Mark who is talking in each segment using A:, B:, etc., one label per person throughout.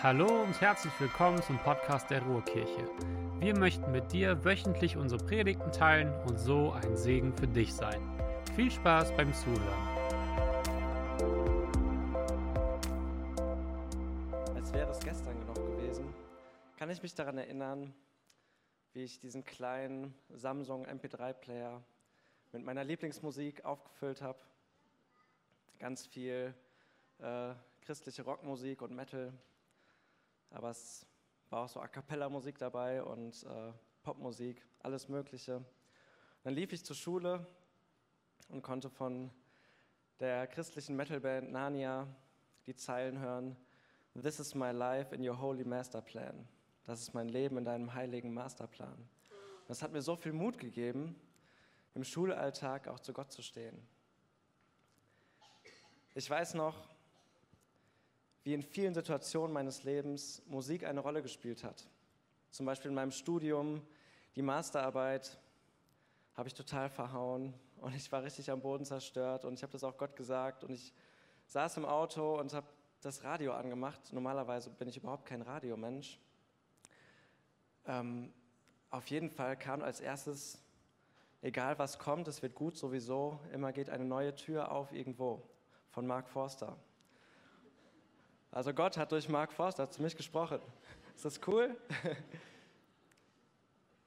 A: Hallo und herzlich willkommen zum Podcast der Ruhrkirche. Wir möchten mit dir wöchentlich unsere Predigten teilen und so ein Segen für dich sein. Viel Spaß beim Zuhören.
B: Als wäre es gestern noch gewesen, kann ich mich daran erinnern, wie ich diesen kleinen Samsung MP3-Player mit meiner Lieblingsmusik aufgefüllt habe. Ganz viel äh, christliche Rockmusik und Metal aber es war auch so A Cappella-Musik dabei und äh, Popmusik, alles Mögliche. Dann lief ich zur Schule und konnte von der christlichen Metalband Narnia die Zeilen hören: This is my life in your holy master plan. Das ist mein Leben in deinem heiligen Masterplan. Das hat mir so viel Mut gegeben, im Schulalltag auch zu Gott zu stehen. Ich weiß noch, wie in vielen Situationen meines Lebens Musik eine Rolle gespielt hat. Zum Beispiel in meinem Studium, die Masterarbeit habe ich total verhauen und ich war richtig am Boden zerstört und ich habe das auch Gott gesagt und ich saß im Auto und habe das Radio angemacht. Normalerweise bin ich überhaupt kein Radiomensch. Ähm, auf jeden Fall kam als erstes, egal was kommt, es wird gut sowieso, immer geht eine neue Tür auf irgendwo von Mark Forster. Also Gott hat durch Mark Forster zu mich gesprochen. Ist das cool?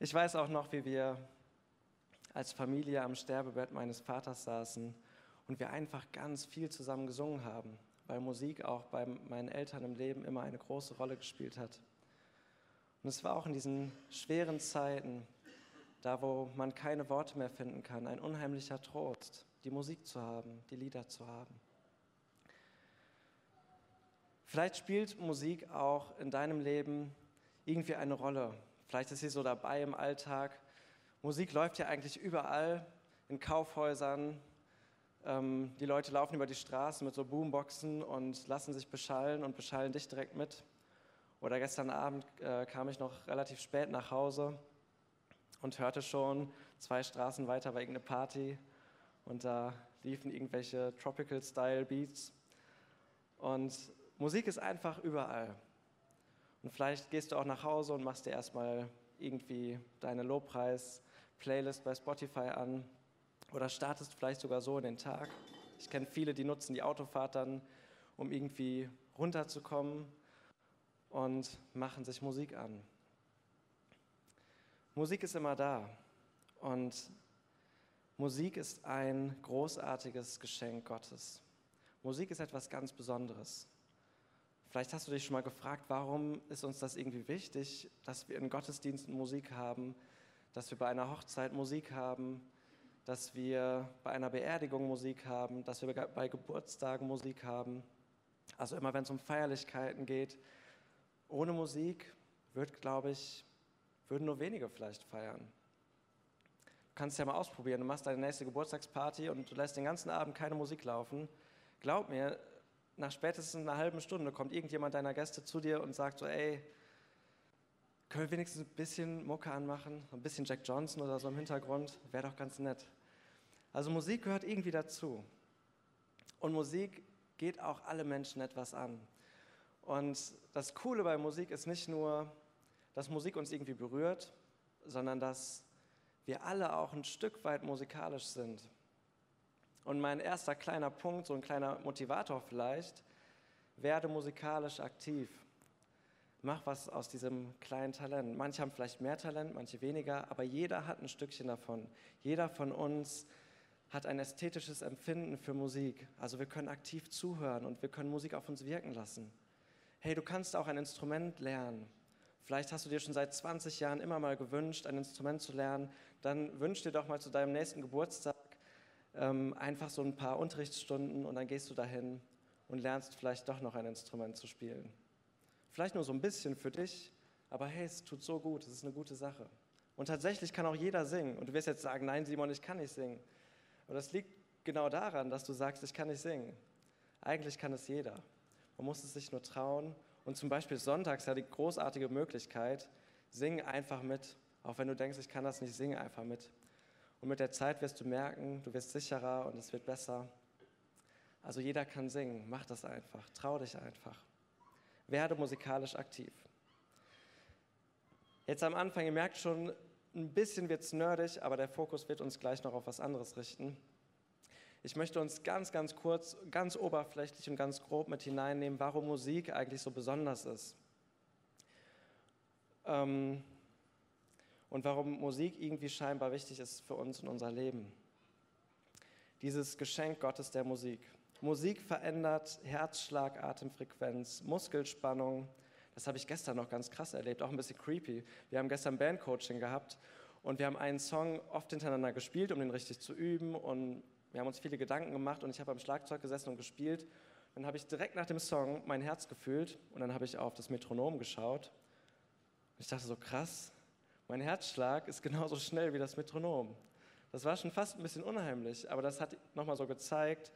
B: Ich weiß auch noch, wie wir als Familie am Sterbebett meines Vaters saßen und wir einfach ganz viel zusammen gesungen haben, weil Musik auch bei meinen Eltern im Leben immer eine große Rolle gespielt hat. Und es war auch in diesen schweren Zeiten, da wo man keine Worte mehr finden kann, ein unheimlicher Trost, die Musik zu haben, die Lieder zu haben. Vielleicht spielt Musik auch in deinem Leben irgendwie eine Rolle. Vielleicht ist sie so dabei im Alltag. Musik läuft ja eigentlich überall, in Kaufhäusern. Ähm, die Leute laufen über die Straße mit so Boomboxen und lassen sich beschallen und beschallen dich direkt mit. Oder gestern Abend äh, kam ich noch relativ spät nach Hause und hörte schon zwei Straßen weiter war irgendeine Party und da liefen irgendwelche Tropical-Style-Beats. Und Musik ist einfach überall. Und vielleicht gehst du auch nach Hause und machst dir erstmal irgendwie deine Lobpreis-Playlist bei Spotify an oder startest vielleicht sogar so in den Tag. Ich kenne viele, die nutzen die Autofahrt dann, um irgendwie runterzukommen und machen sich Musik an. Musik ist immer da und Musik ist ein großartiges Geschenk Gottes. Musik ist etwas ganz Besonderes. Vielleicht hast du dich schon mal gefragt, warum ist uns das irgendwie wichtig, dass wir in Gottesdiensten Musik haben, dass wir bei einer Hochzeit Musik haben, dass wir bei einer Beerdigung Musik haben, dass wir bei Geburtstagen Musik haben. Also immer wenn es um Feierlichkeiten geht. Ohne Musik wird, glaube ich, würden nur wenige vielleicht feiern. Du kannst es ja mal ausprobieren. Du machst deine nächste Geburtstagsparty und du lässt den ganzen Abend keine Musik laufen. Glaub mir, nach spätestens einer halben Stunde kommt irgendjemand deiner Gäste zu dir und sagt so, ey, können wir wenigstens ein bisschen Mucke anmachen, ein bisschen Jack Johnson oder so im Hintergrund, wäre doch ganz nett. Also Musik gehört irgendwie dazu. Und Musik geht auch alle Menschen etwas an. Und das Coole bei Musik ist nicht nur, dass Musik uns irgendwie berührt, sondern dass wir alle auch ein Stück weit musikalisch sind. Und mein erster kleiner Punkt, so ein kleiner Motivator vielleicht, werde musikalisch aktiv. Mach was aus diesem kleinen Talent. Manche haben vielleicht mehr Talent, manche weniger, aber jeder hat ein Stückchen davon. Jeder von uns hat ein ästhetisches Empfinden für Musik. Also wir können aktiv zuhören und wir können Musik auf uns wirken lassen. Hey, du kannst auch ein Instrument lernen. Vielleicht hast du dir schon seit 20 Jahren immer mal gewünscht, ein Instrument zu lernen. Dann wünsch dir doch mal zu deinem nächsten Geburtstag ähm, einfach so ein paar Unterrichtsstunden und dann gehst du dahin und lernst vielleicht doch noch ein Instrument zu spielen. Vielleicht nur so ein bisschen für dich, aber hey, es tut so gut, es ist eine gute Sache. Und tatsächlich kann auch jeder singen. Und du wirst jetzt sagen, nein, Simon, ich kann nicht singen. Aber das liegt genau daran, dass du sagst, ich kann nicht singen. Eigentlich kann es jeder. Man muss es sich nur trauen. Und zum Beispiel sonntags ja die großartige Möglichkeit, sing einfach mit. Auch wenn du denkst, ich kann das nicht, sing einfach mit. Und mit der Zeit wirst du merken, du wirst sicherer und es wird besser. Also jeder kann singen, mach das einfach, trau dich einfach. Werde musikalisch aktiv. Jetzt am Anfang, ihr merkt schon, ein bisschen wird es nerdig, aber der Fokus wird uns gleich noch auf was anderes richten. Ich möchte uns ganz, ganz kurz, ganz oberflächlich und ganz grob mit hineinnehmen, warum Musik eigentlich so besonders ist. Ähm, und warum Musik irgendwie scheinbar wichtig ist für uns in unser Leben. Dieses Geschenk Gottes der Musik. Musik verändert Herzschlag, Atemfrequenz, Muskelspannung. Das habe ich gestern noch ganz krass erlebt, auch ein bisschen creepy. Wir haben gestern Bandcoaching gehabt und wir haben einen Song oft hintereinander gespielt, um den richtig zu üben. Und wir haben uns viele Gedanken gemacht und ich habe am Schlagzeug gesessen und gespielt. Dann habe ich direkt nach dem Song mein Herz gefühlt und dann habe ich auf das Metronom geschaut. Und ich dachte so, krass, mein Herzschlag ist genauso schnell wie das Metronom. Das war schon fast ein bisschen unheimlich, aber das hat nochmal so gezeigt,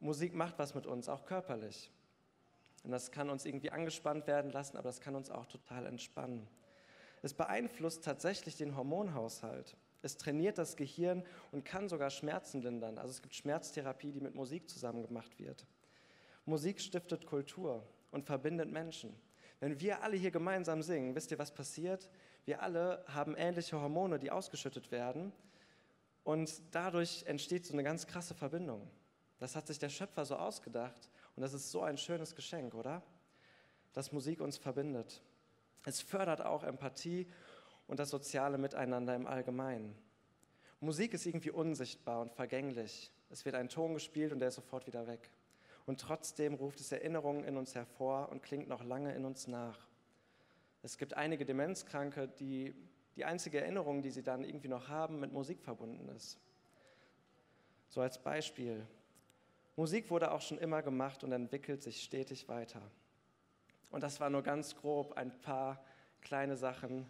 B: Musik macht was mit uns, auch körperlich. Und das kann uns irgendwie angespannt werden lassen, aber das kann uns auch total entspannen. Es beeinflusst tatsächlich den Hormonhaushalt. Es trainiert das Gehirn und kann sogar Schmerzen lindern. Also es gibt Schmerztherapie, die mit Musik zusammen gemacht wird. Musik stiftet Kultur und verbindet Menschen. Wenn wir alle hier gemeinsam singen, wisst ihr, was passiert? Wir alle haben ähnliche Hormone, die ausgeschüttet werden. Und dadurch entsteht so eine ganz krasse Verbindung. Das hat sich der Schöpfer so ausgedacht. Und das ist so ein schönes Geschenk, oder? Dass Musik uns verbindet. Es fördert auch Empathie und das soziale Miteinander im Allgemeinen. Musik ist irgendwie unsichtbar und vergänglich. Es wird ein Ton gespielt und der ist sofort wieder weg. Und trotzdem ruft es Erinnerungen in uns hervor und klingt noch lange in uns nach. Es gibt einige Demenzkranke, die die einzige Erinnerung, die sie dann irgendwie noch haben, mit Musik verbunden ist. So als Beispiel. Musik wurde auch schon immer gemacht und entwickelt sich stetig weiter. Und das war nur ganz grob ein paar kleine Sachen.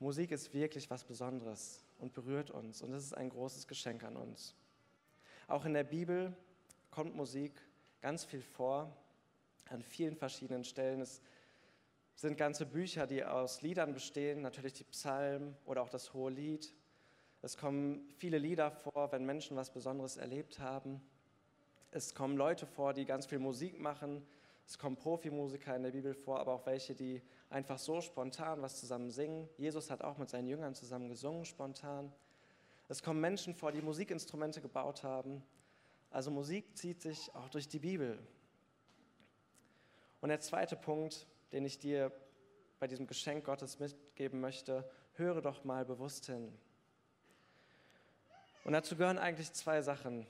B: Musik ist wirklich was Besonderes und berührt uns und es ist ein großes Geschenk an uns. Auch in der Bibel kommt Musik ganz viel vor, an vielen verschiedenen Stellen. Es sind ganze Bücher, die aus Liedern bestehen, natürlich die Psalmen oder auch das Hohe Lied. Es kommen viele Lieder vor, wenn Menschen was Besonderes erlebt haben. Es kommen Leute vor, die ganz viel Musik machen. Es kommen Profimusiker in der Bibel vor, aber auch welche, die einfach so spontan was zusammen singen. Jesus hat auch mit seinen Jüngern zusammen gesungen, spontan. Es kommen Menschen vor, die Musikinstrumente gebaut haben. Also Musik zieht sich auch durch die Bibel. Und der zweite Punkt, den ich dir bei diesem Geschenk Gottes mitgeben möchte, höre doch mal bewusst hin. Und dazu gehören eigentlich zwei Sachen.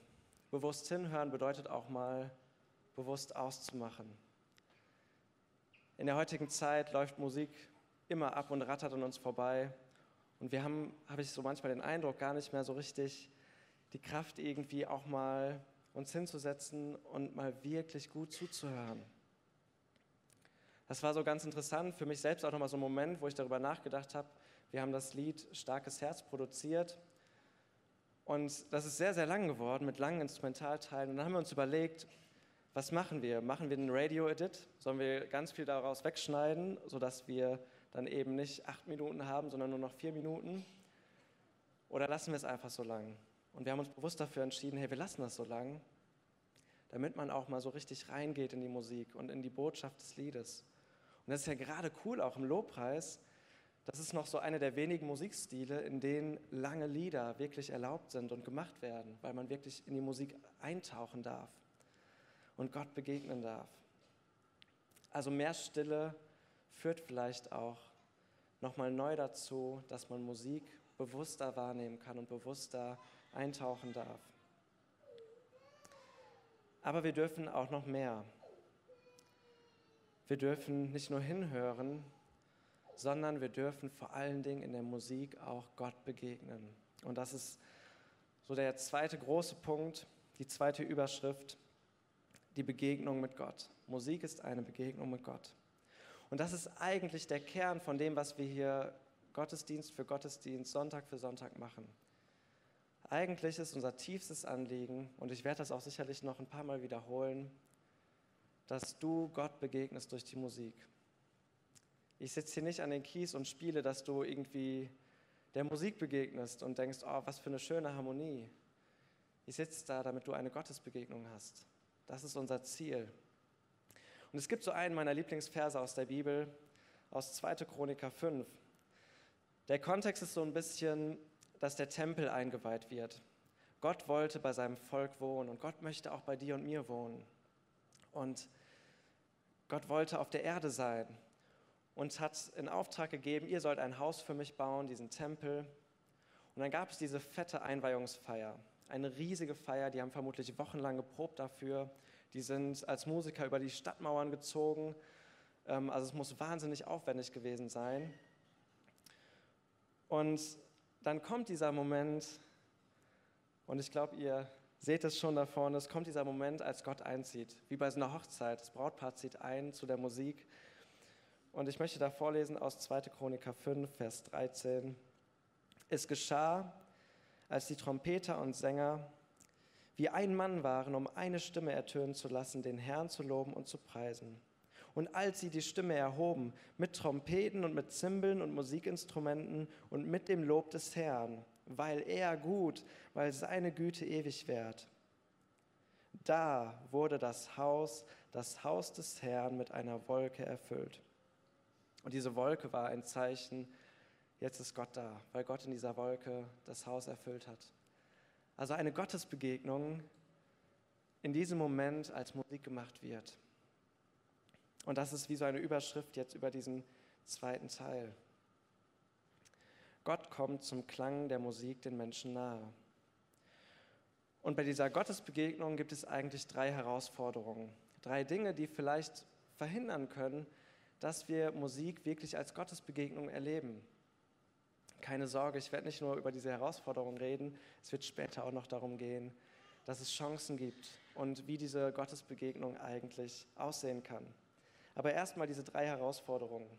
B: Bewusst hinhören bedeutet auch mal bewusst auszumachen. In der heutigen Zeit läuft Musik immer ab und rattert an uns vorbei. Und wir haben, habe ich so manchmal den Eindruck, gar nicht mehr so richtig die Kraft irgendwie auch mal uns hinzusetzen und mal wirklich gut zuzuhören. Das war so ganz interessant für mich selbst auch nochmal so ein Moment, wo ich darüber nachgedacht habe. Wir haben das Lied Starkes Herz produziert und das ist sehr, sehr lang geworden mit langen Instrumentalteilen. Und dann haben wir uns überlegt, was machen wir? Machen wir einen Radio-Edit? Sollen wir ganz viel daraus wegschneiden, sodass wir dann eben nicht acht Minuten haben, sondern nur noch vier Minuten? Oder lassen wir es einfach so lang? Und wir haben uns bewusst dafür entschieden, hey, wir lassen das so lang, damit man auch mal so richtig reingeht in die Musik und in die Botschaft des Liedes. Das ist ja gerade cool, auch im Lobpreis. Das ist noch so einer der wenigen Musikstile, in denen lange Lieder wirklich erlaubt sind und gemacht werden, weil man wirklich in die Musik eintauchen darf und Gott begegnen darf. Also mehr Stille führt vielleicht auch nochmal neu dazu, dass man Musik bewusster wahrnehmen kann und bewusster eintauchen darf. Aber wir dürfen auch noch mehr. Wir dürfen nicht nur hinhören, sondern wir dürfen vor allen Dingen in der Musik auch Gott begegnen. Und das ist so der zweite große Punkt, die zweite Überschrift, die Begegnung mit Gott. Musik ist eine Begegnung mit Gott. Und das ist eigentlich der Kern von dem, was wir hier Gottesdienst für Gottesdienst, Sonntag für Sonntag machen. Eigentlich ist unser tiefstes Anliegen, und ich werde das auch sicherlich noch ein paar Mal wiederholen, dass du Gott begegnest durch die Musik. Ich sitze hier nicht an den Kies und spiele, dass du irgendwie der Musik begegnest und denkst, oh, was für eine schöne Harmonie. Ich sitze da, damit du eine Gottesbegegnung hast. Das ist unser Ziel. Und es gibt so einen meiner Lieblingsverse aus der Bibel, aus 2. Chroniker 5. Der Kontext ist so ein bisschen, dass der Tempel eingeweiht wird. Gott wollte bei seinem Volk wohnen und Gott möchte auch bei dir und mir wohnen. Und Gott wollte auf der Erde sein und hat in Auftrag gegeben, ihr sollt ein Haus für mich bauen, diesen Tempel. Und dann gab es diese fette Einweihungsfeier, eine riesige Feier, die haben vermutlich wochenlang geprobt dafür. Die sind als Musiker über die Stadtmauern gezogen. Ähm, also es muss wahnsinnig aufwendig gewesen sein. Und dann kommt dieser Moment, und ich glaube, ihr seht es schon da vorne, es kommt dieser Moment, als Gott einzieht, wie bei so einer Hochzeit. Das Brautpaar zieht ein zu der Musik. Und ich möchte da vorlesen aus 2. Chroniker 5, Vers 13. Es geschah, als die Trompeter und Sänger wie ein Mann waren, um eine Stimme ertönen zu lassen, den Herrn zu loben und zu preisen. Und als sie die Stimme erhoben, mit Trompeten und mit Zimbeln und Musikinstrumenten und mit dem Lob des Herrn, weil er gut, weil seine Güte ewig währt. Da wurde das Haus, das Haus des Herrn mit einer Wolke erfüllt. Und diese Wolke war ein Zeichen, jetzt ist Gott da, weil Gott in dieser Wolke das Haus erfüllt hat. Also eine Gottesbegegnung in diesem Moment als Musik gemacht wird. Und das ist wie so eine Überschrift jetzt über diesen zweiten Teil. Gott kommt zum Klang der Musik den Menschen nahe. Und bei dieser Gottesbegegnung gibt es eigentlich drei Herausforderungen. Drei Dinge, die vielleicht verhindern können, dass wir Musik wirklich als Gottesbegegnung erleben. Keine Sorge, ich werde nicht nur über diese Herausforderungen reden, es wird später auch noch darum gehen, dass es Chancen gibt und wie diese Gottesbegegnung eigentlich aussehen kann. Aber erstmal diese drei Herausforderungen.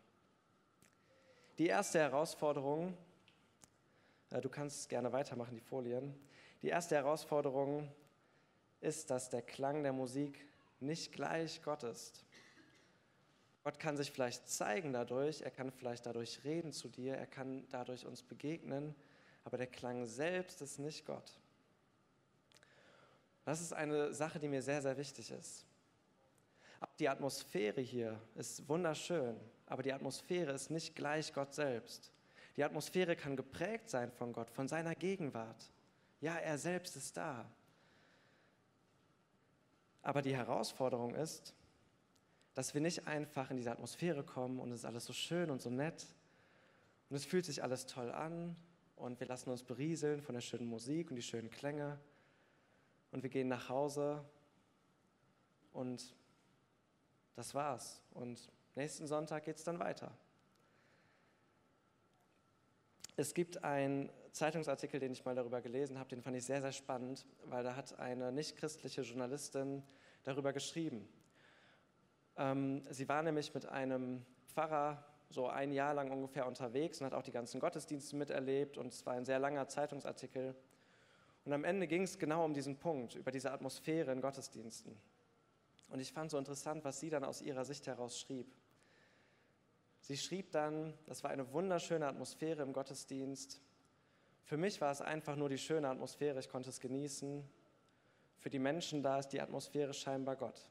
B: Die erste Herausforderung du kannst gerne weitermachen, die Folien. Die erste Herausforderung ist, dass der Klang der Musik nicht gleich Gott ist. Gott kann sich vielleicht zeigen dadurch, er kann vielleicht dadurch reden zu dir, er kann dadurch uns begegnen, aber der Klang selbst ist nicht Gott. Das ist eine Sache, die mir sehr, sehr wichtig ist. Auch die Atmosphäre hier ist wunderschön, aber die Atmosphäre ist nicht gleich Gott selbst. Die Atmosphäre kann geprägt sein von Gott, von seiner Gegenwart. Ja, er selbst ist da. Aber die Herausforderung ist, dass wir nicht einfach in diese Atmosphäre kommen und es ist alles so schön und so nett und es fühlt sich alles toll an und wir lassen uns berieseln von der schönen Musik und die schönen Klänge und wir gehen nach Hause und das war's. Und nächsten Sonntag geht es dann weiter. Es gibt einen Zeitungsartikel, den ich mal darüber gelesen habe, den fand ich sehr, sehr spannend, weil da hat eine nichtchristliche Journalistin darüber geschrieben. Ähm, sie war nämlich mit einem Pfarrer so ein Jahr lang ungefähr unterwegs und hat auch die ganzen Gottesdienste miterlebt und es war ein sehr langer Zeitungsartikel. Und am Ende ging es genau um diesen Punkt, über diese Atmosphäre in Gottesdiensten. Und ich fand so interessant, was sie dann aus ihrer Sicht heraus schrieb. Sie schrieb dann, das war eine wunderschöne Atmosphäre im Gottesdienst. Für mich war es einfach nur die schöne Atmosphäre, ich konnte es genießen. Für die Menschen da ist die Atmosphäre scheinbar Gott.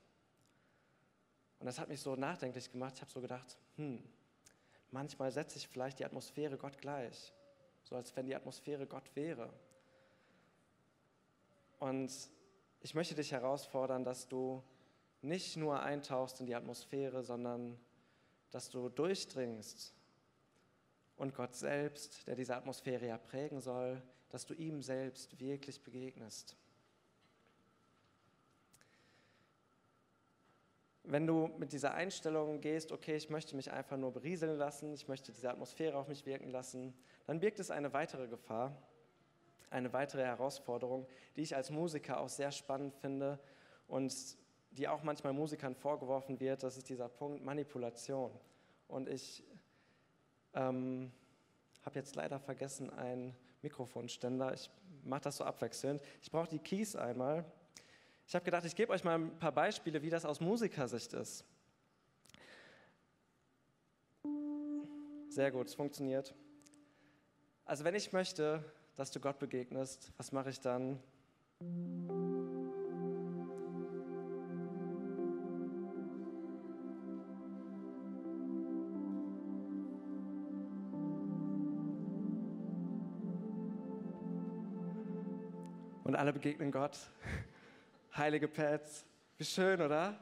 B: Und das hat mich so nachdenklich gemacht. Ich habe so gedacht, hm, manchmal setze ich vielleicht die Atmosphäre Gott gleich, so als wenn die Atmosphäre Gott wäre. Und ich möchte dich herausfordern, dass du nicht nur eintauchst in die Atmosphäre, sondern dass du durchdringst und Gott selbst, der diese Atmosphäre ja prägen soll, dass du ihm selbst wirklich begegnest. Wenn du mit dieser Einstellung gehst, okay, ich möchte mich einfach nur berieseln lassen, ich möchte diese Atmosphäre auf mich wirken lassen, dann birgt es eine weitere Gefahr, eine weitere Herausforderung, die ich als Musiker auch sehr spannend finde und die auch manchmal Musikern vorgeworfen wird, das ist dieser Punkt Manipulation. Und ich ähm, habe jetzt leider vergessen einen Mikrofonständer. Ich mache das so abwechselnd. Ich brauche die Keys einmal. Ich habe gedacht, ich gebe euch mal ein paar Beispiele, wie das aus Musikersicht ist. Sehr gut, es funktioniert. Also wenn ich möchte, dass du Gott begegnest, was mache ich dann? Und alle begegnen Gott. Heilige Pads, wie schön, oder?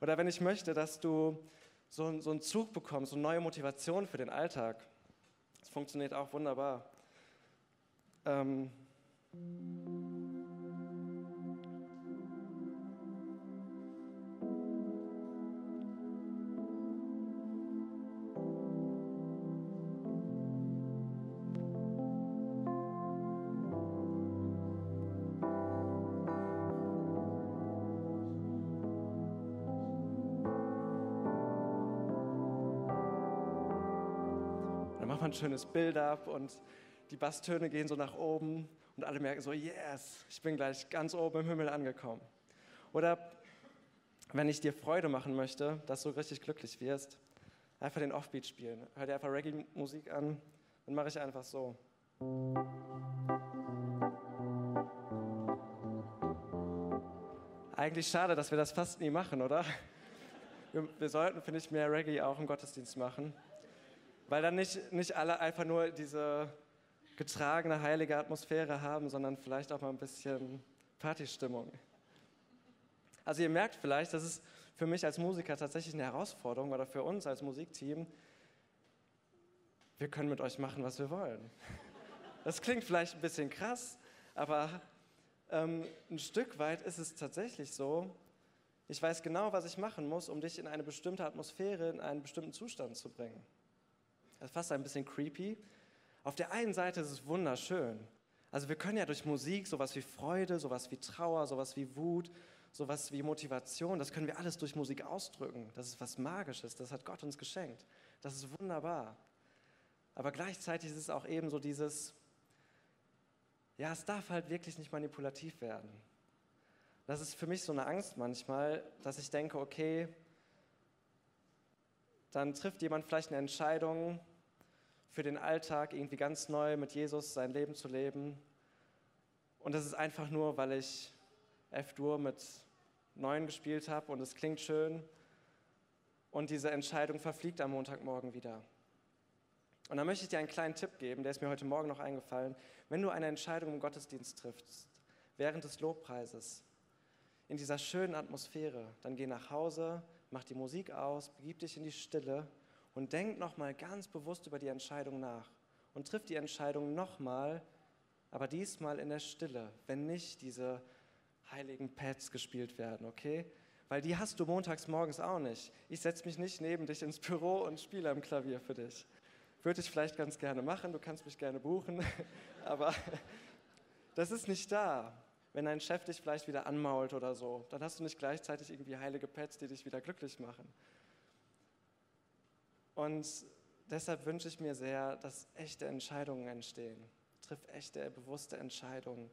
B: Oder wenn ich möchte, dass du so, so einen Zug bekommst, so eine neue Motivation für den Alltag. Das funktioniert auch wunderbar. Ähm, schönes Bild ab und die Basstöne gehen so nach oben und alle merken so, yes, ich bin gleich ganz oben im Himmel angekommen. Oder wenn ich dir Freude machen möchte, dass du richtig glücklich wirst, einfach den Offbeat spielen. Hör dir einfach Reggae-Musik an, dann mache ich einfach so. Eigentlich schade, dass wir das fast nie machen, oder? Wir sollten, finde ich, mehr Reggae auch im Gottesdienst machen. Weil dann nicht, nicht alle einfach nur diese getragene, heilige Atmosphäre haben, sondern vielleicht auch mal ein bisschen Partystimmung. Also ihr merkt vielleicht, das ist für mich als Musiker tatsächlich eine Herausforderung oder für uns als Musikteam. Wir können mit euch machen, was wir wollen. Das klingt vielleicht ein bisschen krass, aber ähm, ein Stück weit ist es tatsächlich so. Ich weiß genau, was ich machen muss, um dich in eine bestimmte Atmosphäre, in einen bestimmten Zustand zu bringen. Das ist fast ein bisschen creepy. Auf der einen Seite ist es wunderschön. Also wir können ja durch Musik sowas wie Freude, sowas wie Trauer, sowas wie Wut, sowas wie Motivation, das können wir alles durch Musik ausdrücken. Das ist was Magisches, das hat Gott uns geschenkt. Das ist wunderbar. Aber gleichzeitig ist es auch eben so dieses, ja, es darf halt wirklich nicht manipulativ werden. Das ist für mich so eine Angst manchmal, dass ich denke, okay, dann trifft jemand vielleicht eine Entscheidung, für den Alltag irgendwie ganz neu mit Jesus sein Leben zu leben. Und das ist einfach nur, weil ich F-Dur mit neun gespielt habe und es klingt schön. Und diese Entscheidung verfliegt am Montagmorgen wieder. Und da möchte ich dir einen kleinen Tipp geben, der ist mir heute Morgen noch eingefallen. Wenn du eine Entscheidung im Gottesdienst triffst, während des Lobpreises, in dieser schönen Atmosphäre, dann geh nach Hause, mach die Musik aus, begib dich in die Stille und denk nochmal ganz bewusst über die Entscheidung nach und triff die Entscheidung nochmal, aber diesmal in der Stille, wenn nicht diese heiligen Pads gespielt werden, okay? Weil die hast du montags morgens auch nicht. Ich setze mich nicht neben dich ins Büro und spiele am Klavier für dich. Würde ich vielleicht ganz gerne machen, du kannst mich gerne buchen, aber das ist nicht da. Wenn dein Chef dich vielleicht wieder anmault oder so, dann hast du nicht gleichzeitig irgendwie heilige Pads, die dich wieder glücklich machen. Und deshalb wünsche ich mir sehr, dass echte Entscheidungen entstehen. Triff echte, bewusste Entscheidungen.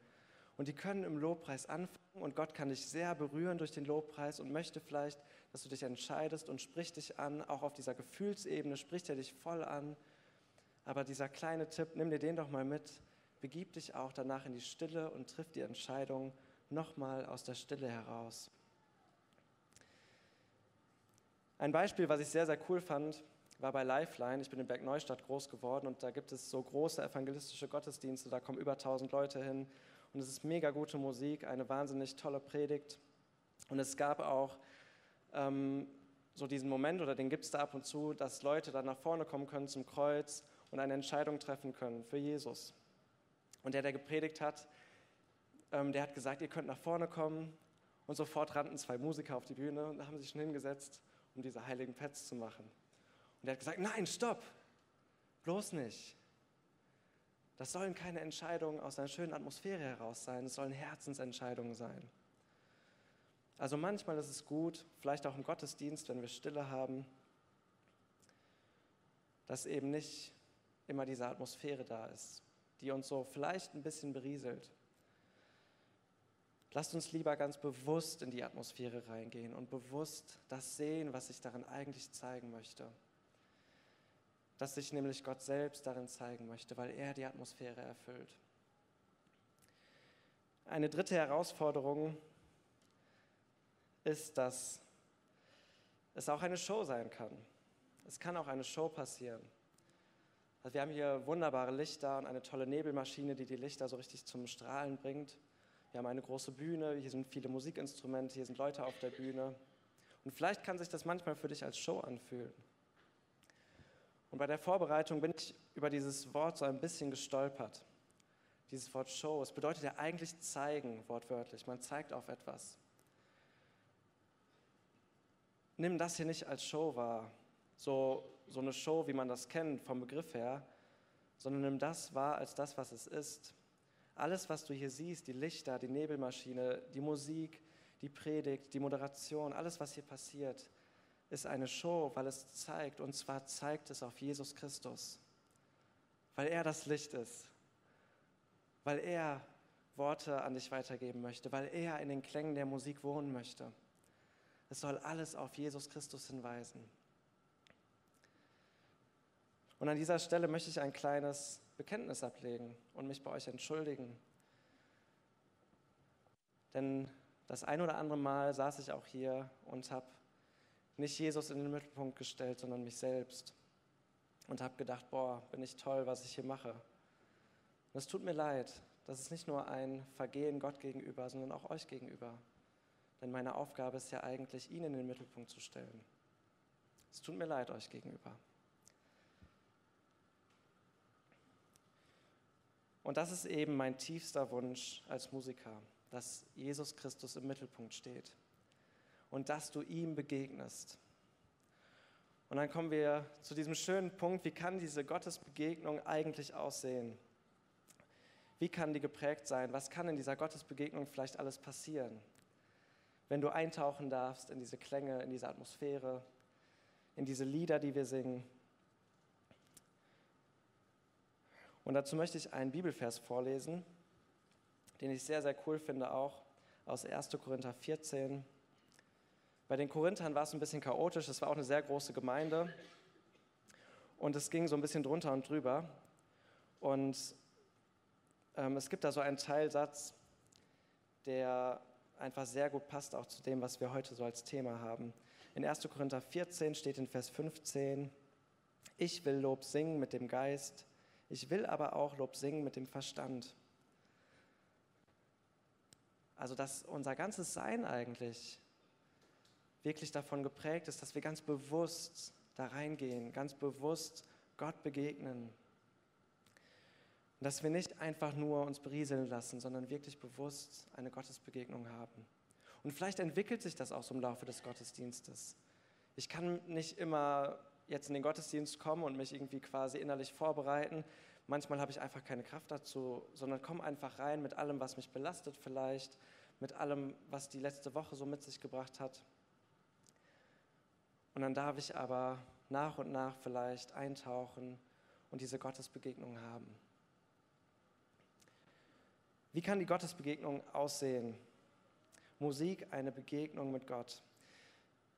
B: Und die können im Lobpreis anfangen und Gott kann dich sehr berühren durch den Lobpreis und möchte vielleicht, dass du dich entscheidest und spricht dich an. Auch auf dieser Gefühlsebene spricht er dich voll an. Aber dieser kleine Tipp, nimm dir den doch mal mit. Begib dich auch danach in die Stille und triff die Entscheidung nochmal aus der Stille heraus. Ein Beispiel, was ich sehr, sehr cool fand, war bei Lifeline. Ich bin in Bergneustadt groß geworden und da gibt es so große evangelistische Gottesdienste, da kommen über 1000 Leute hin und es ist mega gute Musik, eine wahnsinnig tolle Predigt. Und es gab auch ähm, so diesen Moment, oder den gibt es da ab und zu, dass Leute dann nach vorne kommen können zum Kreuz und eine Entscheidung treffen können für Jesus. Und der, der gepredigt hat, ähm, der hat gesagt, ihr könnt nach vorne kommen. Und sofort rannten zwei Musiker auf die Bühne und haben sich schon hingesetzt, um diese heiligen Pets zu machen. Und er hat gesagt, nein, stopp, bloß nicht. Das sollen keine Entscheidungen aus einer schönen Atmosphäre heraus sein, es sollen Herzensentscheidungen sein. Also manchmal ist es gut, vielleicht auch im Gottesdienst, wenn wir Stille haben, dass eben nicht immer diese Atmosphäre da ist, die uns so vielleicht ein bisschen berieselt. Lasst uns lieber ganz bewusst in die Atmosphäre reingehen und bewusst das sehen, was ich darin eigentlich zeigen möchte dass sich nämlich Gott selbst darin zeigen möchte, weil er die Atmosphäre erfüllt. Eine dritte Herausforderung ist, dass es auch eine Show sein kann. Es kann auch eine Show passieren. Also wir haben hier wunderbare Lichter und eine tolle Nebelmaschine, die die Lichter so richtig zum Strahlen bringt. Wir haben eine große Bühne, hier sind viele Musikinstrumente, hier sind Leute auf der Bühne. Und vielleicht kann sich das manchmal für dich als Show anfühlen. Und bei der Vorbereitung bin ich über dieses Wort so ein bisschen gestolpert. Dieses Wort Show, es bedeutet ja eigentlich zeigen, wortwörtlich. Man zeigt auf etwas. Nimm das hier nicht als Show wahr, so, so eine Show, wie man das kennt vom Begriff her, sondern nimm das wahr als das, was es ist. Alles, was du hier siehst, die Lichter, die Nebelmaschine, die Musik, die Predigt, die Moderation, alles, was hier passiert, ist eine Show, weil es zeigt, und zwar zeigt es auf Jesus Christus, weil er das Licht ist, weil er Worte an dich weitergeben möchte, weil er in den Klängen der Musik wohnen möchte. Es soll alles auf Jesus Christus hinweisen. Und an dieser Stelle möchte ich ein kleines Bekenntnis ablegen und mich bei euch entschuldigen. Denn das ein oder andere Mal saß ich auch hier und habe nicht Jesus in den Mittelpunkt gestellt, sondern mich selbst. Und habe gedacht, boah, bin ich toll, was ich hier mache. Und es tut mir leid, das ist nicht nur ein Vergehen Gott gegenüber, sondern auch euch gegenüber. Denn meine Aufgabe ist ja eigentlich, ihn in den Mittelpunkt zu stellen. Es tut mir leid euch gegenüber. Und das ist eben mein tiefster Wunsch als Musiker, dass Jesus Christus im Mittelpunkt steht und dass du ihm begegnest. Und dann kommen wir zu diesem schönen Punkt, wie kann diese Gottesbegegnung eigentlich aussehen? Wie kann die geprägt sein? Was kann in dieser Gottesbegegnung vielleicht alles passieren? Wenn du eintauchen darfst in diese Klänge, in diese Atmosphäre, in diese Lieder, die wir singen, Und dazu möchte ich einen Bibelvers vorlesen, den ich sehr, sehr cool finde, auch aus 1. Korinther 14. Bei den Korinthern war es ein bisschen chaotisch, es war auch eine sehr große Gemeinde und es ging so ein bisschen drunter und drüber. Und ähm, es gibt da so einen Teilsatz, der einfach sehr gut passt auch zu dem, was wir heute so als Thema haben. In 1. Korinther 14 steht in Vers 15, ich will Lob singen mit dem Geist, ich will aber auch Lob singen mit dem Verstand. Also, dass unser ganzes Sein eigentlich wirklich davon geprägt ist, dass wir ganz bewusst da reingehen, ganz bewusst Gott begegnen. Und dass wir nicht einfach nur uns berieseln lassen, sondern wirklich bewusst eine Gottesbegegnung haben. Und vielleicht entwickelt sich das auch so im Laufe des Gottesdienstes. Ich kann nicht immer jetzt in den Gottesdienst kommen und mich irgendwie quasi innerlich vorbereiten. Manchmal habe ich einfach keine Kraft dazu, sondern komme einfach rein mit allem, was mich belastet vielleicht, mit allem, was die letzte Woche so mit sich gebracht hat. Und dann darf ich aber nach und nach vielleicht eintauchen und diese Gottesbegegnung haben. Wie kann die Gottesbegegnung aussehen? Musik, eine Begegnung mit Gott.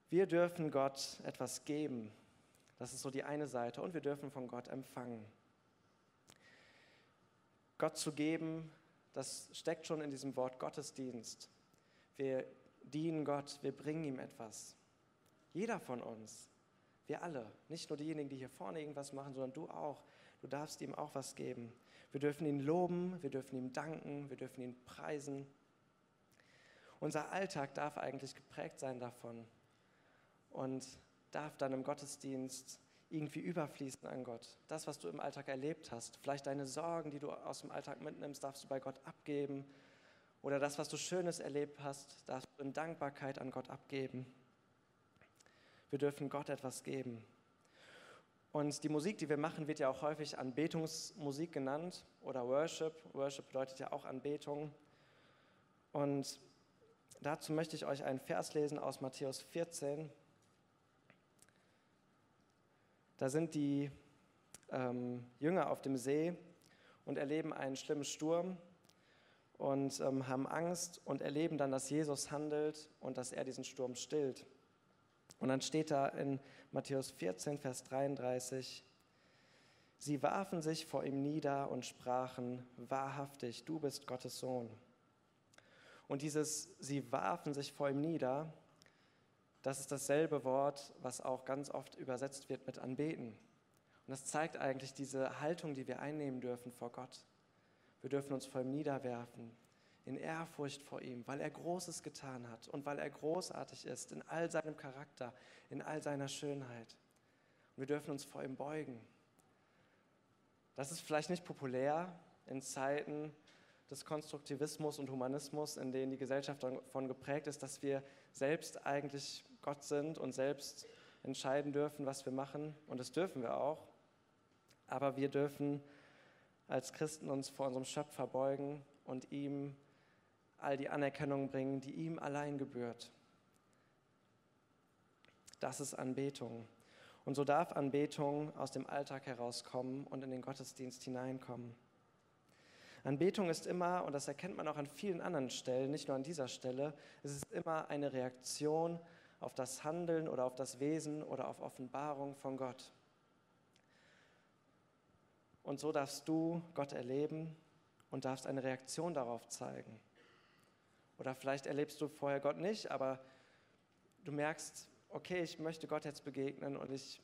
B: Wir dürfen Gott etwas geben, das ist so die eine Seite. Und wir dürfen von Gott empfangen. Gott zu geben, das steckt schon in diesem Wort Gottesdienst. Wir dienen Gott, wir bringen ihm etwas. Jeder von uns, wir alle, nicht nur diejenigen, die hier vorne irgendwas machen, sondern du auch. Du darfst ihm auch was geben. Wir dürfen ihn loben, wir dürfen ihm danken, wir dürfen ihn preisen. Unser Alltag darf eigentlich geprägt sein davon. Und darf dann im Gottesdienst irgendwie überfließen an Gott. Das, was du im Alltag erlebt hast, vielleicht deine Sorgen, die du aus dem Alltag mitnimmst, darfst du bei Gott abgeben. Oder das, was du Schönes erlebt hast, darfst du in Dankbarkeit an Gott abgeben. Wir dürfen Gott etwas geben. Und die Musik, die wir machen, wird ja auch häufig Anbetungsmusik genannt oder Worship. Worship bedeutet ja auch Anbetung. Und dazu möchte ich euch einen Vers lesen aus Matthäus 14, da sind die ähm, Jünger auf dem See und erleben einen schlimmen Sturm und ähm, haben Angst und erleben dann, dass Jesus handelt und dass er diesen Sturm stillt. Und dann steht da in Matthäus 14, Vers 33, Sie warfen sich vor ihm nieder und sprachen, wahrhaftig, du bist Gottes Sohn. Und dieses, sie warfen sich vor ihm nieder, das ist dasselbe Wort, was auch ganz oft übersetzt wird mit anbeten. Und das zeigt eigentlich diese Haltung, die wir einnehmen dürfen vor Gott. Wir dürfen uns vor ihm niederwerfen, in Ehrfurcht vor ihm, weil er Großes getan hat und weil er großartig ist in all seinem Charakter, in all seiner Schönheit. Und wir dürfen uns vor ihm beugen. Das ist vielleicht nicht populär in Zeiten des Konstruktivismus und Humanismus, in denen die Gesellschaft davon geprägt ist, dass wir selbst eigentlich Gott sind und selbst entscheiden dürfen, was wir machen. Und das dürfen wir auch. Aber wir dürfen als Christen uns vor unserem Schöpfer beugen und ihm all die Anerkennung bringen, die ihm allein gebührt. Das ist Anbetung. Und so darf Anbetung aus dem Alltag herauskommen und in den Gottesdienst hineinkommen. Anbetung ist immer, und das erkennt man auch an vielen anderen Stellen, nicht nur an dieser Stelle, es ist immer eine Reaktion auf das Handeln oder auf das Wesen oder auf Offenbarung von Gott. Und so darfst du Gott erleben und darfst eine Reaktion darauf zeigen. Oder vielleicht erlebst du vorher Gott nicht, aber du merkst, okay, ich möchte Gott jetzt begegnen und ich,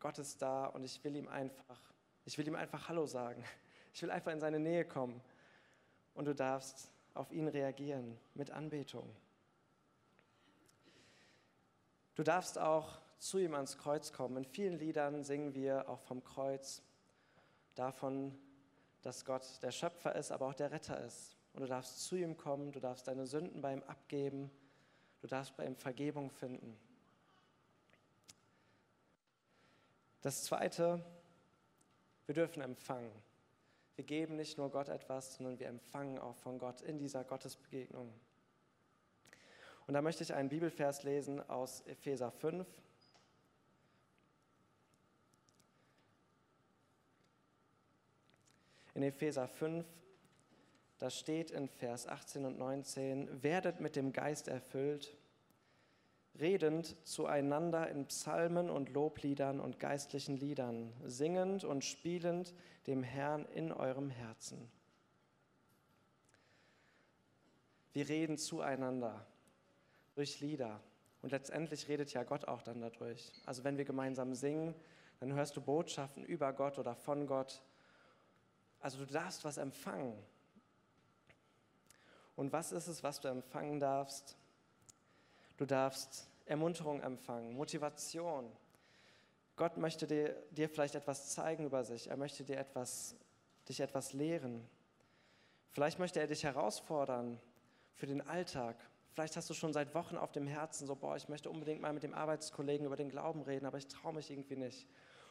B: Gott ist da und ich will ihm einfach, ich will ihm einfach Hallo sagen. Ich will einfach in seine Nähe kommen. Und du darfst auf ihn reagieren mit Anbetung. Du darfst auch zu ihm ans Kreuz kommen. In vielen Liedern singen wir auch vom Kreuz, davon, dass Gott der Schöpfer ist, aber auch der Retter ist. Und du darfst zu ihm kommen, du darfst deine Sünden bei ihm abgeben, du darfst bei ihm Vergebung finden. Das Zweite, wir dürfen empfangen. Wir geben nicht nur Gott etwas, sondern wir empfangen auch von Gott in dieser Gottesbegegnung. Und da möchte ich einen Bibelvers lesen aus Epheser 5. In Epheser 5 da steht in Vers 18 und 19, werdet mit dem Geist erfüllt, redend zueinander in Psalmen und Lobliedern und geistlichen Liedern, singend und spielend dem Herrn in eurem Herzen. Wir reden zueinander durch Lieder. Und letztendlich redet ja Gott auch dann dadurch. Also wenn wir gemeinsam singen, dann hörst du Botschaften über Gott oder von Gott. Also du darfst was empfangen. Und was ist es, was du empfangen darfst? Du darfst Ermunterung empfangen, Motivation. Gott möchte dir, dir vielleicht etwas zeigen über sich. Er möchte dir etwas, dich etwas lehren. Vielleicht möchte er dich herausfordern für den Alltag. Vielleicht hast du schon seit Wochen auf dem Herzen so, boah, ich möchte unbedingt mal mit dem Arbeitskollegen über den Glauben reden, aber ich traue mich irgendwie nicht.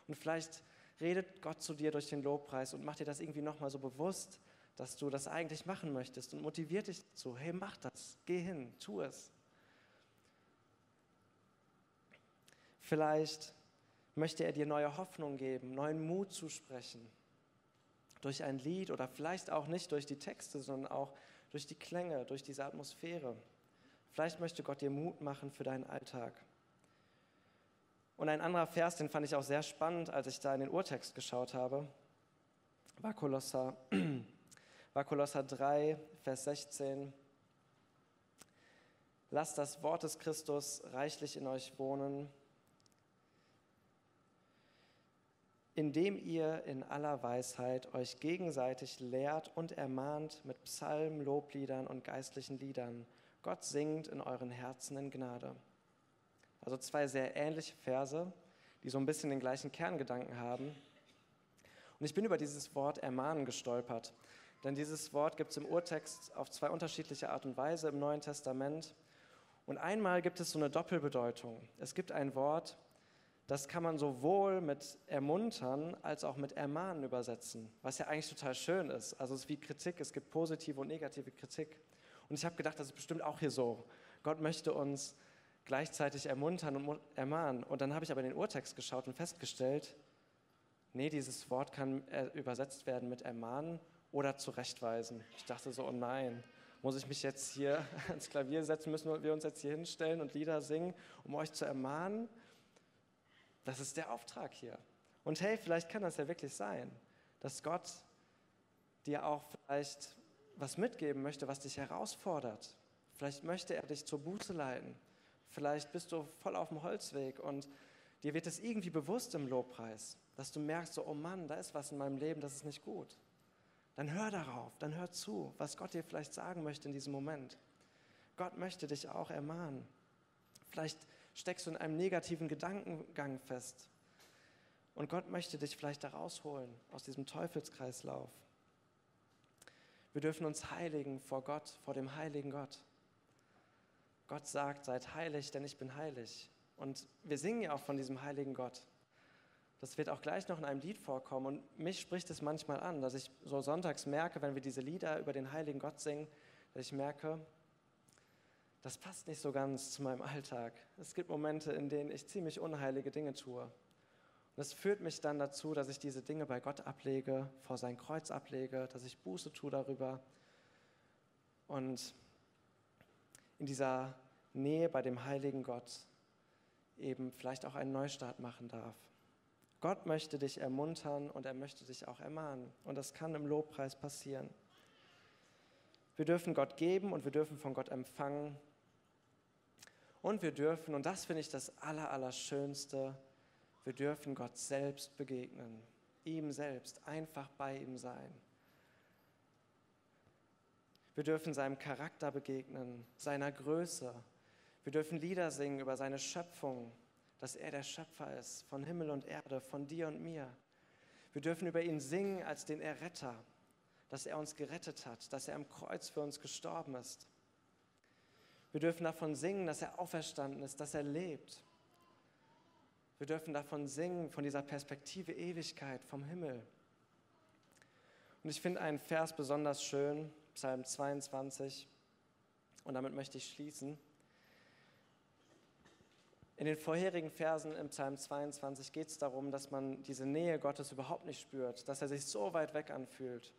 B: Und vielleicht redet Gott zu dir durch den Lobpreis und macht dir das irgendwie nochmal so bewusst, dass du das eigentlich machen möchtest und motiviert dich dazu, hey, mach das, geh hin, tu es. Vielleicht möchte er dir neue Hoffnung geben, neuen Mut zusprechen. Durch ein Lied oder vielleicht auch nicht durch die Texte, sondern auch durch die Klänge, durch diese Atmosphäre. Vielleicht möchte Gott dir Mut machen für deinen Alltag. Und ein anderer Vers, den fand ich auch sehr spannend, als ich da in den Urtext geschaut habe, war Kolosser war Kolosser 3, Vers 16. Lasst das Wort des Christus reichlich in euch wohnen, indem ihr in aller Weisheit euch gegenseitig lehrt und ermahnt mit Psalmen, Lobliedern und geistlichen Liedern. Gott singt in euren Herzen in Gnade. Also zwei sehr ähnliche Verse, die so ein bisschen den gleichen Kerngedanken haben. Und ich bin über dieses Wort ermahnen gestolpert. Denn dieses Wort gibt es im Urtext auf zwei unterschiedliche Art und Weise im Neuen Testament. Und einmal gibt es so eine Doppelbedeutung. Es gibt ein Wort, das kann man sowohl mit ermuntern als auch mit ermahnen übersetzen, was ja eigentlich total schön ist. Also es ist wie Kritik, es gibt positive und negative Kritik. Und ich habe gedacht, das ist bestimmt auch hier so. Gott möchte uns gleichzeitig ermuntern und ermahnen. Und dann habe ich aber in den Urtext geschaut und festgestellt, nee, dieses Wort kann äh, übersetzt werden mit ermahnen oder zurechtweisen. Ich dachte so, oh nein, muss ich mich jetzt hier ans Klavier setzen, müssen wir uns jetzt hier hinstellen und Lieder singen, um euch zu ermahnen? Das ist der Auftrag hier. Und hey, vielleicht kann das ja wirklich sein, dass Gott dir auch vielleicht was mitgeben möchte, was dich herausfordert. Vielleicht möchte er dich zur Buße leiten. Vielleicht bist du voll auf dem Holzweg und dir wird es irgendwie bewusst im Lobpreis. dass du merkst, so, oh Mann, da ist was in meinem Leben, das ist nicht gut, dann hör darauf, dann hör zu, was Gott dir vielleicht sagen möchte in diesem Moment. Gott möchte dich auch ermahnen. Vielleicht steckst du in einem negativen Gedankengang fest. Und Gott möchte dich vielleicht da rausholen aus diesem Teufelskreislauf. Wir dürfen uns heiligen vor Gott, vor dem heiligen Gott. Gott sagt, seid heilig, denn ich bin heilig. Und wir singen ja auch von diesem heiligen Gott. Das wird auch gleich noch in einem Lied vorkommen. Und mich spricht es manchmal an, dass ich so sonntags merke, wenn wir diese Lieder über den heiligen Gott singen, dass ich merke, das passt nicht so ganz zu meinem Alltag. Es gibt Momente, in denen ich ziemlich unheilige Dinge tue. Und das führt mich dann dazu, dass ich diese Dinge bei Gott ablege, vor sein Kreuz ablege, dass ich Buße tue darüber. Und in dieser Nähe bei dem heiligen Gott eben vielleicht auch einen Neustart machen darf. Gott möchte dich ermuntern und er möchte dich auch ermahnen. Und das kann im Lobpreis passieren. Wir dürfen Gott geben und wir dürfen von Gott empfangen. Und wir dürfen, und das finde ich das Allerallerschönste, wir dürfen Gott selbst begegnen, ihm selbst, einfach bei ihm sein. Wir dürfen seinem Charakter begegnen, seiner Größe. Wir dürfen Lieder singen über seine Schöpfung, dass er der Schöpfer ist von Himmel und Erde, von dir und mir. Wir dürfen über ihn singen als den Erretter, dass er uns gerettet hat, dass er am Kreuz für uns gestorben ist. Wir dürfen davon singen, dass er auferstanden ist, dass er lebt. Wir dürfen davon singen, von dieser Perspektive Ewigkeit, vom Himmel. Und ich finde einen Vers besonders schön, Psalm 22. Und damit möchte ich schließen. In den vorherigen Versen im Psalm 22 geht es darum, dass man diese Nähe Gottes überhaupt nicht spürt, dass er sich so weit weg anfühlt.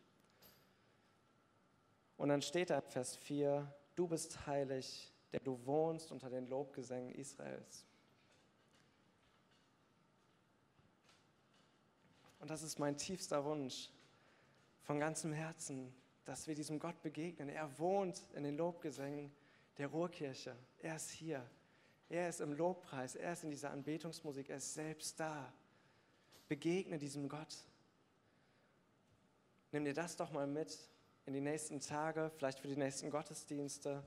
B: Und dann steht da Vers 4, du bist heilig, der du wohnst unter den Lobgesängen Israels. Und das ist mein tiefster Wunsch von ganzem Herzen, dass wir diesem Gott begegnen. Er wohnt in den Lobgesängen der Ruhrkirche. Er ist hier. Er ist im Lobpreis. Er ist in dieser Anbetungsmusik. Er ist selbst da. Begegne diesem Gott. Nimm dir das doch mal mit in die nächsten Tage, vielleicht für die nächsten Gottesdienste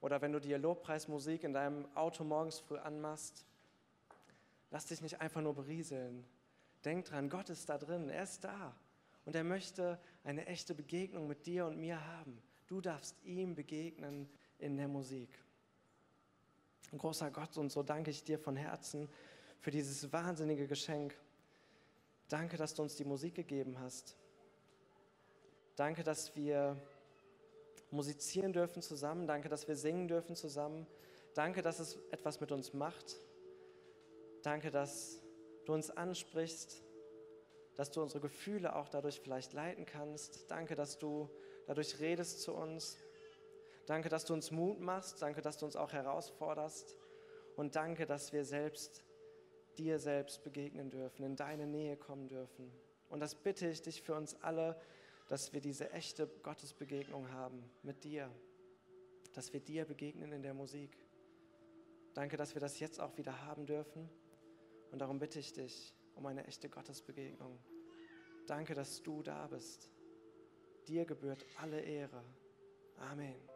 B: oder wenn du dir Lobpreismusik in deinem Auto morgens früh anmachst. Lass dich nicht einfach nur berieseln. Denk dran, Gott ist da drin. Er ist da. Und er möchte eine echte Begegnung mit dir und mir haben. Du darfst ihm begegnen in der Musik. Großer Gott, und so danke ich dir von Herzen für dieses wahnsinnige Geschenk. Danke, dass du uns die Musik gegeben hast. Danke, dass wir musizieren dürfen zusammen. Danke, dass wir singen dürfen zusammen. Danke, dass es etwas mit uns macht. Danke, dass du uns ansprichst dass du unsere Gefühle auch dadurch vielleicht leiten kannst. Danke, dass du dadurch redest zu uns. Danke, dass du uns Mut machst. Danke, dass du uns auch herausforderst. Und danke, dass wir selbst dir selbst begegnen dürfen, in deine Nähe kommen dürfen. Und das bitte ich dich für uns alle, dass wir diese echte Gottesbegegnung haben mit dir, dass wir dir begegnen in der Musik. Danke, dass wir das jetzt auch wieder haben dürfen. Und darum bitte ich dich, um eine echte Gottesbegegnung. Danke, dass du da bist. Dir gebührt alle Ehre. Amen.